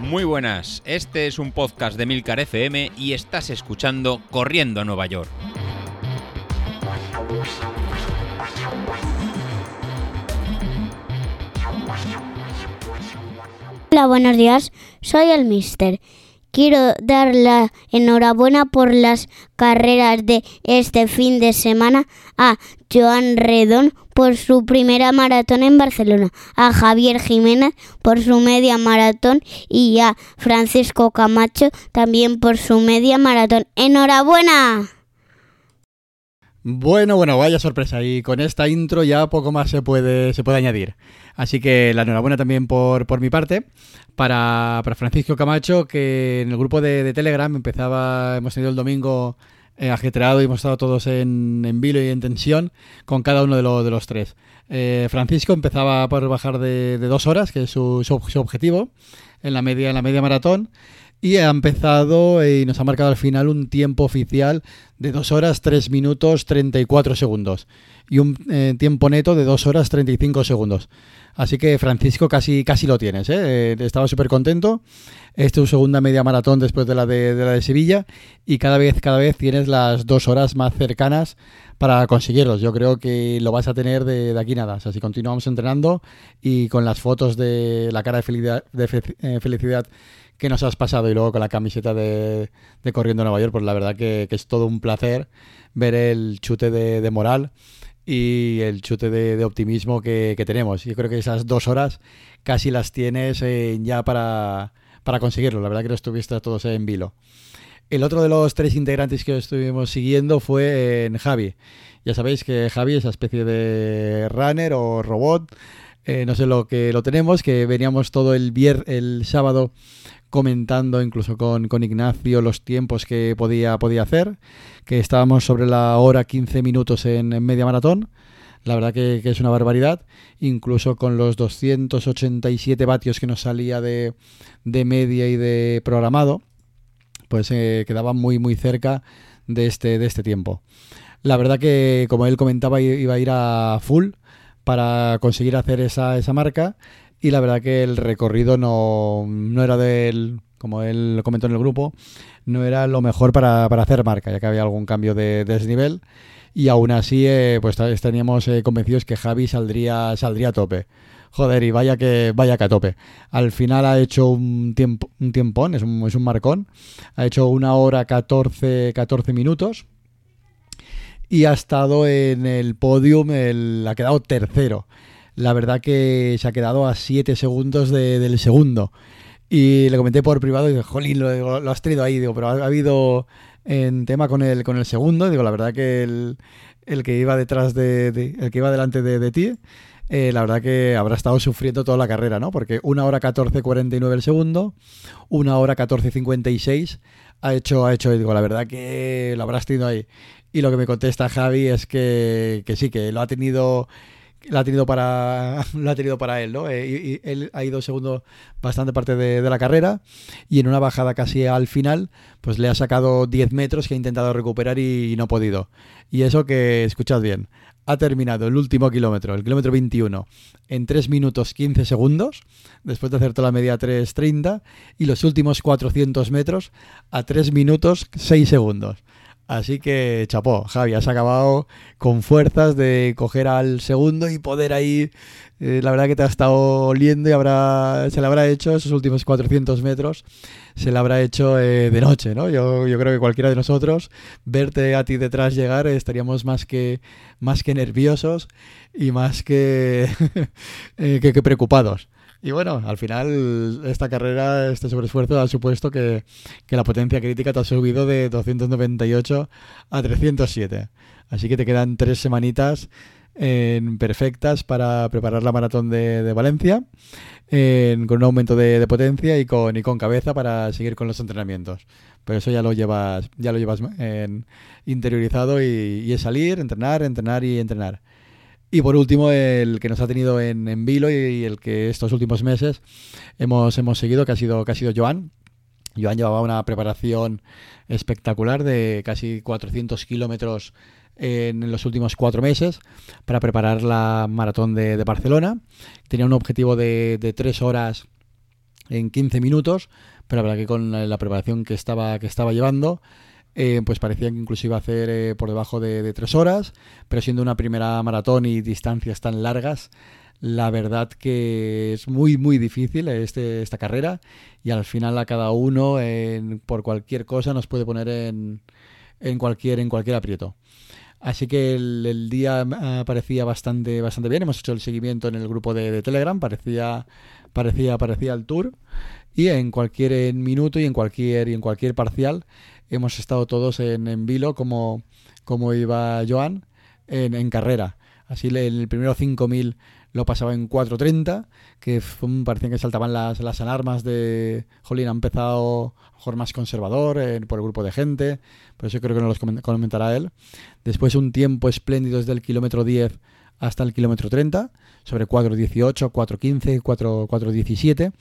Muy buenas, este es un podcast de Milcar FM y estás escuchando Corriendo a Nueva York. Hola, buenos días. Soy el Mister. Quiero dar la enhorabuena por las carreras de este fin de semana a Joan Redón por su primera maratón en Barcelona, a Javier Jiménez por su media maratón y a Francisco Camacho también por su media maratón. ¡Enhorabuena! Bueno, bueno, vaya sorpresa. Y con esta intro ya poco más se puede, se puede añadir. Así que la enhorabuena también por, por mi parte para, para, Francisco Camacho, que en el grupo de, Telegram empezaba, hemos tenido el domingo eh, ajetreado y hemos estado todos en, en, vilo y en tensión con cada uno de, de los tres. Eh, Francisco empezaba por bajar de, dos horas, que es su, su, su objetivo, en la media, en la media maratón. Y ha empezado y nos ha marcado al final un tiempo oficial de 2 horas 3 minutos 34 segundos y un eh, tiempo neto de 2 horas 35 segundos. Así que Francisco casi, casi lo tienes, ¿eh? estaba súper contento. Esta es tu segunda media maratón después de la de, la de Sevilla y cada vez, cada vez tienes las dos horas más cercanas para conseguirlos. Yo creo que lo vas a tener de, de aquí nada. O sea, si continuamos entrenando y con las fotos de la cara de felicidad, de fe, eh, felicidad que nos has pasado y luego con la camiseta de, Corriendo Nueva York, pues la verdad que, es todo un placer ver el chute de, moral y el chute de, optimismo que, tenemos. Yo creo que esas dos horas casi las tienes eh, ya para, para conseguirlo. La verdad que lo estuviste todos en vilo. El otro de los tres integrantes que estuvimos siguiendo fue en Javi. Ya sabéis que Javi es esa especie de runner o robot. Eh, no sé lo que lo tenemos, que veníamos todo el, vier el sábado comentando incluso con, con, Ignacio los tiempos que podía, podía hacer, que estábamos sobre la hora 15 minutos en, media maratón. La verdad que, que, es una barbaridad, incluso con los 287 vatios que nos salía de, de media y de programado, pues eh, quedaba muy muy cerca de este, de este tiempo. La verdad que, como él comentaba, iba a ir a full para conseguir hacer esa, esa marca y la verdad que el recorrido no, no era del, como él comentó en el grupo, no era lo mejor para, para hacer marca, ya que había algún cambio de, de desnivel y aún así eh, pues estaríamos eh, convencidos que Javi saldría, saldría a tope. Joder, y vaya que vaya a tope. Al final ha hecho un tiempo un tiempón, es un, es un marcón. Ha hecho una hora 14, 14 minutos. Y ha estado en el podium, el, ha quedado tercero la verdad que se ha quedado a 7 segundos de, del segundo. Y le comenté por privado y dije, jolín, lo, has traído ahí, digo, pero ha, ha, habido en tema con el, con el segundo, digo, la verdad que el, el que iba detrás de, el que iba delante de, ti, eh, la verdad que habrá estado sufriendo toda la carrera, ¿no? Porque una hora 14.49 el segundo, una hora 14.56 ha hecho, ha hecho, digo, la verdad que lo habrás tenido ahí. Y lo que me contesta Javi es que, que sí, que lo ha tenido la ha tenido para ha tenido para él, ¿no? Eh, y, y él ha ido segundo bastante parte de, de, la carrera y en una bajada casi al final, pues le ha sacado 10 metros que ha intentado recuperar y, y no ha podido. Y eso que, escuchad bien, ha terminado el último kilómetro, el kilómetro 21, en 3 minutos 15 segundos, después de hacer toda la media 3.30, y los últimos 400 metros a 3 minutos 6 segundos. Así que chapó, Javi, has acabado con fuerzas de coger al segundo y poder ahí, eh, la verdad que te ha estado oliendo y habrá, se le habrá hecho esos últimos 400 metros, se le habrá hecho eh, de noche, ¿no? Yo, creo que cualquiera de nosotros, verte a ti detrás llegar, eh, estaríamos más que, más que nerviosos y más que, que preocupados. Y bueno, al final esta carrera, este sobreesfuerzo ha supuesto que, que, la potencia crítica te ha subido de 298 a 307. Así que te quedan tres semanitas en perfectas para preparar la maratón de, Valencia, en, con un aumento de, potencia y con, y con cabeza para seguir con los entrenamientos. Pero eso ya lo llevas, ya lo llevas en, interiorizado y, y es salir, entrenar, entrenar y entrenar. Y por último, el que nos ha tenido en, en vilo y, el que estos últimos meses hemos, hemos seguido, que ha sido, que ha sido Joan. Joan llevaba una preparación espectacular de casi 400 kilómetros en los últimos cuatro meses para preparar la maratón de, Barcelona. Tenía un objetivo de, de tres horas en 15 minutos, pero la que con la preparación que estaba, que estaba llevando, eh, pues parecía que incluso hacer eh, por debajo de, tres horas, pero siendo una primera maratón y distancias tan largas, la verdad que es muy muy difícil este, esta carrera y al final a cada uno por cualquier cosa nos puede poner en, en, cualquier, en cualquier aprieto. Así que el, día parecía bastante, bastante bien. Hemos hecho el seguimiento en el grupo de, de Telegram. Parecía, parecía, parecía el tour. Y en cualquier minuto y en cualquier, y en cualquier parcial hemos estado todos en, en vilo como, como iba Joan en, en carrera. Así en el primero 5000 lo pasaba en 4.30, que fue, parecía que saltaban las, las alarmas de, jolín, ha empezado mejor más conservador eh, por el grupo de gente, por eso creo que nos los comentará él. Después un tiempo espléndido desde el kilómetro 10 hasta el kilómetro 30, sobre 4.18, 4.15, 4.17,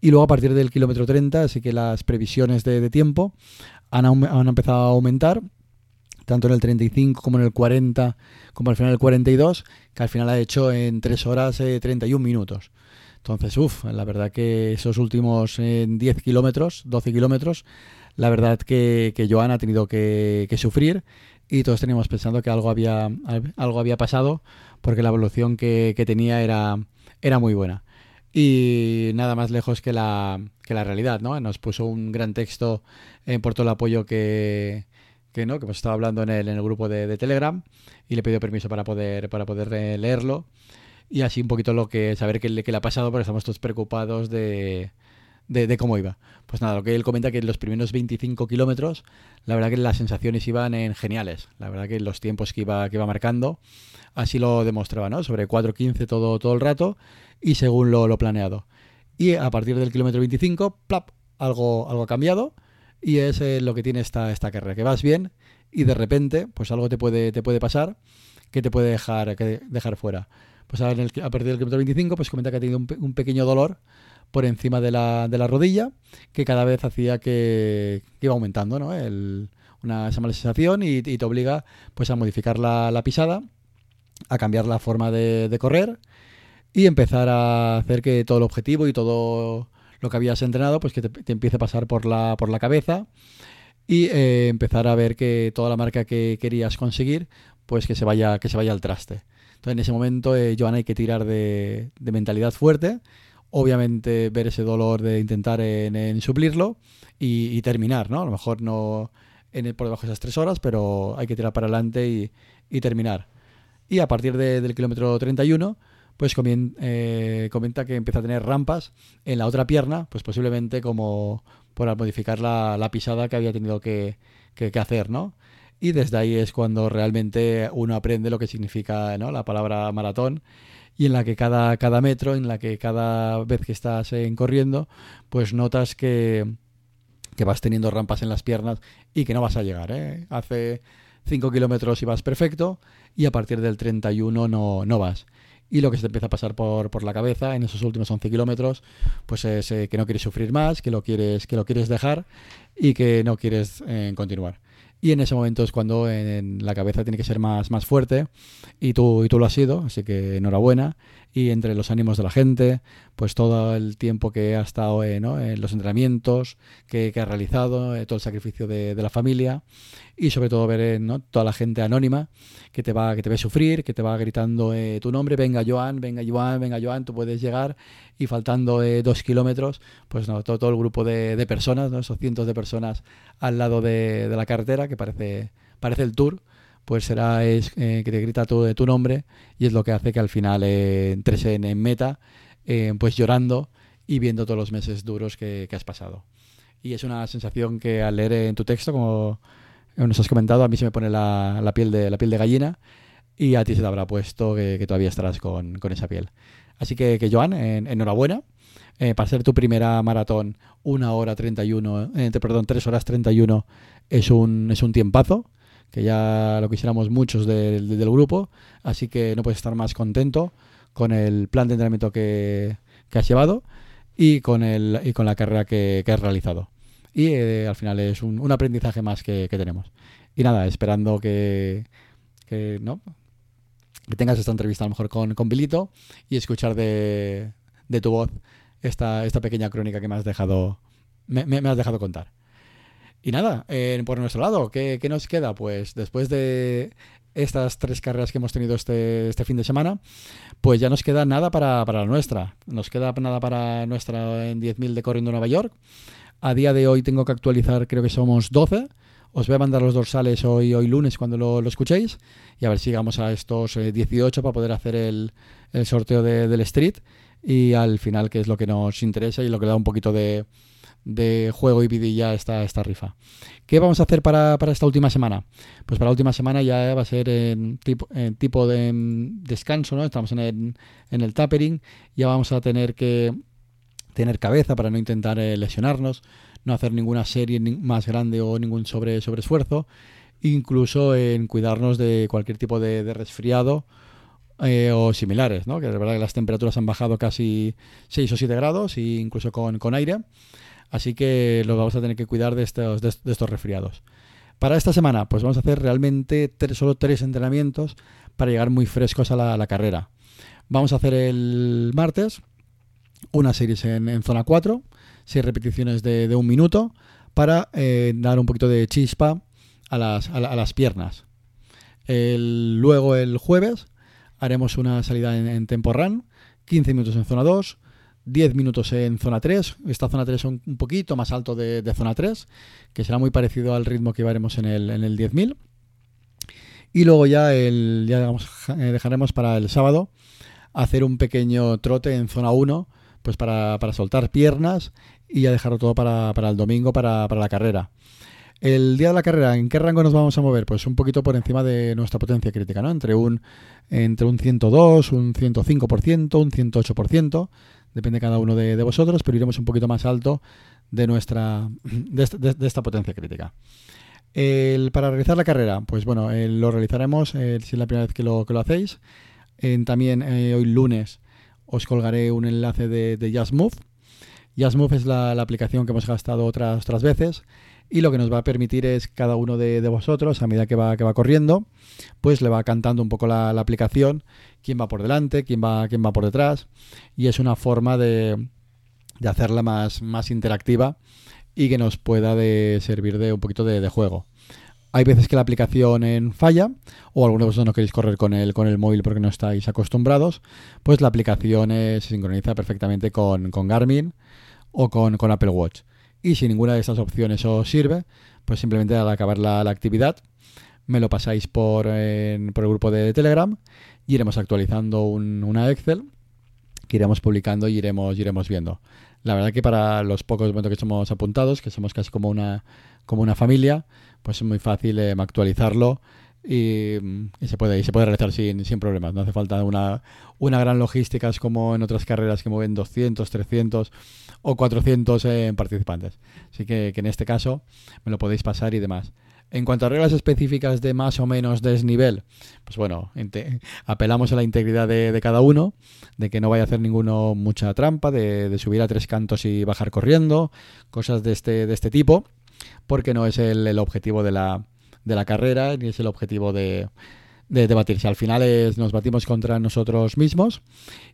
y luego a partir del kilómetro 30, así que las previsiones de tiempo han, empezado a aumentar, tanto en el 35 como en el 40, como al final el 42, que al final ha hecho en 3 horas eh, 31 minutos. Entonces, uff, la verdad que esos últimos eh, 10 kilómetros, 12 kilómetros, la verdad que, que Joan ha tenido que, que, sufrir y todos teníamos pensando que algo había, algo había pasado porque la evolución que, que tenía era, era muy buena y nada más lejos que la, que la realidad, ¿no? Nos puso un gran texto eh, por todo el apoyo que, que no, que hemos estado hablando en el, en el grupo de, Telegram y le pidió permiso para poder, para poder leerlo y así un poquito lo que saber qué, qué le ha pasado porque estamos todos preocupados de, de, cómo iba. Pues nada, lo que él comenta que en los primeros 25 kilómetros, la verdad que las sensaciones iban en geniales. La verdad que los tiempos que iba, que iba marcando, así lo demostraba, ¿no? Sobre 4.15 todo, todo el rato y según lo, lo planeado. Y a partir del kilómetro 25, plap, algo, algo ha cambiado y es eh, lo que tiene esta, esta carrera, que vas bien y de repente pues algo te puede, te puede pasar que te puede dejar, que dejar fuera. Pues el, a partir del kilómetro 25 pues comenta que ha tenido un pequeño dolor por encima de la, de la, rodilla que cada vez hacía que, que iba aumentando ¿no? El, una, esa mala sensación y, te obliga pues a modificar la, la pisada, a cambiar la forma de, correr y empezar a hacer que todo el objetivo y todo lo que habías entrenado, pues que te, empiece a pasar por la, por la cabeza y eh, empezar a ver que toda la marca que querías conseguir, pues que se vaya, que se vaya al traste. Entonces en ese momento, eh, hay que tirar de, de, mentalidad fuerte, obviamente ver ese dolor de intentar en, suplirlo y, terminar, ¿no? A lo mejor no en el, por debajo de esas tres horas, pero hay que tirar para adelante y, terminar. Y a partir de, del kilómetro 31, pues eh, comenta que empieza a tener rampas en la otra pierna, pues posiblemente como por modificar la, pisada que había tenido que, que, hacer, ¿no? Y desde ahí es cuando realmente uno aprende lo que significa ¿no? la palabra maratón y en la que cada, cada metro, en la que cada vez que estás corriendo, pues notas que, que vas teniendo rampas en las piernas y que no vas a llegar. ¿eh? Hace 5 kilómetros y vas perfecto y a partir del 31 no, no vas y lo que se te empieza a pasar por, por la cabeza en esos últimos 11 kilómetros, pues es eh, que no quieres sufrir más, que lo quieres, que lo quieres dejar y que no quieres eh, continuar. Y en ese momento es cuando en, la cabeza tiene que ser más, más fuerte y tú, y tú lo has sido, así que enhorabuena. Y entre los ánimos de la gente, pues todo el tiempo que ha estado eh, ¿no? en los entrenamientos, que, que ha realizado, eh, todo el sacrificio de, de, la familia y sobre todo ver eh, ¿no? toda la gente anónima que te va que te ve sufrir, que te va gritando eh, tu nombre, venga Joan, venga Joan, venga Joan, tú puedes llegar y faltando eh, dos kilómetros, pues no, todo, todo el grupo de, de personas, ¿no? esos cientos de personas al lado de, la carretera que parece, el tour, pues será eh, que te grita tu, tu nombre y es lo que hace que al final eh, entres en, meta, eh, pues llorando y viendo todos los meses duros que, has pasado. Y es una sensación que al leer en tu texto, como nos has comentado, a mí se me pone la piel de gallina y a ti se te habrá puesto que, todavía estarás con, con, esa piel. Así que, Joan, en, enhorabuena. Eh, para ser tu primera maratón, una hora 31, eh, perdón, 3 horas 31 es un, es un tiempazo que ya lo quisiéramos muchos de, de, del grupo, así que no puedes estar más contento con el plan de entrenamiento que, que has llevado y con, el, y con la carrera que, que has realizado. Y eh, al final es un, un aprendizaje más que, que, tenemos. Y nada, esperando que, que no que tengas esta entrevista a lo mejor con, con Bilito y escuchar de, de tu voz esta, esta pequeña crónica que me has dejado me, me- has dejado contar. Y nada, eh, por nuestro lado, ¿qué, qué nos queda? Pues después de estas tres carreras que hemos tenido este, este fin de semana, pues ya nos queda nada para, para la nuestra. Nos queda nada para nuestra en 10.000 de Corriendo Nueva York. A día de hoy tengo que actualizar, creo que somos 12. Os voy a mandar los dorsales hoy, hoy lunes cuando lo, escuchéis y a ver si llegamos a estos eh, 18 para poder hacer el, el sorteo de- del Street y al final que es lo que nos interesa y lo que da un poquito de, de juego y vidilla esta, esta rifa. ¿Qué vamos a hacer para, para esta última semana? Pues para la última semana ya va a ser en tipo, en tipo de mm, descanso, ¿no? Estamos en el, en el tapering, ya vamos a tener que tener cabeza para no intentar eh, lesionarnos, no hacer ninguna serie más grande o ningún sobre, sobreesfuerzo, incluso en cuidarnos de cualquier tipo de, resfriado eh, o similares, ¿no? que de verdad que las temperaturas han bajado casi 6 o 7 grados, e incluso con, con aire, así que los vamos a tener que cuidar de estos, de, estos resfriados. Para esta semana, pues vamos a hacer realmente solo tres entrenamientos para llegar muy frescos a la carrera. Vamos a hacer el martes una series en, en zona 4, seis repeticiones de, de un minuto, para eh, dar un poquito de chispa a las, a a las piernas. El- luego el jueves haremos una salida en, en tempo run, 15 minutos en zona 2, 10 minutos en zona 3. Esta zona 3 es un, un poquito más alto de, de zona 3, que será muy parecido al ritmo que llevaremos en el, en el 10.000. Y luego ya, el, ya digamos, eh, dejaremos para el sábado hacer un pequeño trote en zona 1, pues para, para soltar piernas y ya dejarlo todo para, para el domingo, para, para la carrera. El día de la carrera, ¿en qué rango nos vamos a mover? Pues un poquito por encima de nuestra potencia crítica, ¿no? Entre un, entre un 102, un 105%, un 108%, depende cada uno de, de vosotros, pero iremos un poquito más alto de nuestra de, esta- potencia crítica. El- para realizar la carrera, pues bueno, eh, lo realizaremos eh, si es la primera vez que lo, que lo hacéis. También eh, hoy lunes os colgaré un enlace de, de JazzMove. Es la, aplicación que hemos gastado otras, otras veces y lo que nos va a permitir es cada uno de, vosotros, a medida que va, que va corriendo, pues le va cantando un poco la, aplicación, quién va por delante, quién va, quién va por detrás y es una forma de, de hacerla más, más interactiva y que nos pueda de servir de un poquito de juego. Hay veces que la aplicación en falla o algunos de vosotros no queréis correr con el, con el móvil porque no estáis acostumbrados, pues la aplicación eh, se sincroniza perfectamente con, con Garmin o con, con Apple Watch. Y si ninguna de estas opciones os sirve, pues simplemente al acabar la, actividad me lo pasáis por, el grupo de Telegram y iremos actualizando un- una Excel iremos publicando y iremos, iremos viendo. La verdad que para los pocos momentos que somos apuntados, que somos casi como una, como una familia, pues es muy fácil em, actualizarlo y, mm, y se puede y se puede realizar sin, sin problemas. No hace falta una, una gran logística es como en otras carreras que mueven 200, 300 o 400 eh, participantes. Así que, que en este caso me lo podéis pasar y demás. En cuanto a reglas específicas de más o menos desnivel, pues bueno, apelamos a la integridad de, cada uno, de que no vaya a hacer ninguno mucha trampa, de, subir a tres cantos y bajar corriendo, cosas de este, de este tipo, porque no es el, objetivo de la, de la carrera ni es el objetivo de, de debatirse. Al final es, nos batimos contra nosotros mismos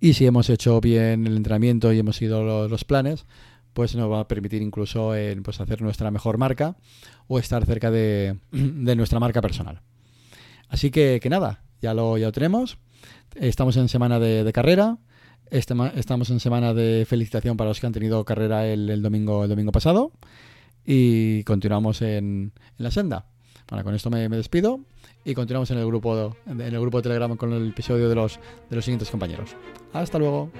y si hemos hecho bien el entrenamiento y hemos lo- los planes, pues nos va a permitir incluso en, pues hacer nuestra mejor marca o estar cerca de, nuestra marca personal. Así que, que nada, ya lo, ya tenemos. Estamos en semana de, carrera. Estamos en semana de felicitación para los que han tenido carrera el, domingo, el domingo pasado. Y continuamos en, la senda. Bueno, con esto me, despido y continuamos en el grupo en el grupo de Telegram con el episodio de los siguientes compañeros. Hasta luego.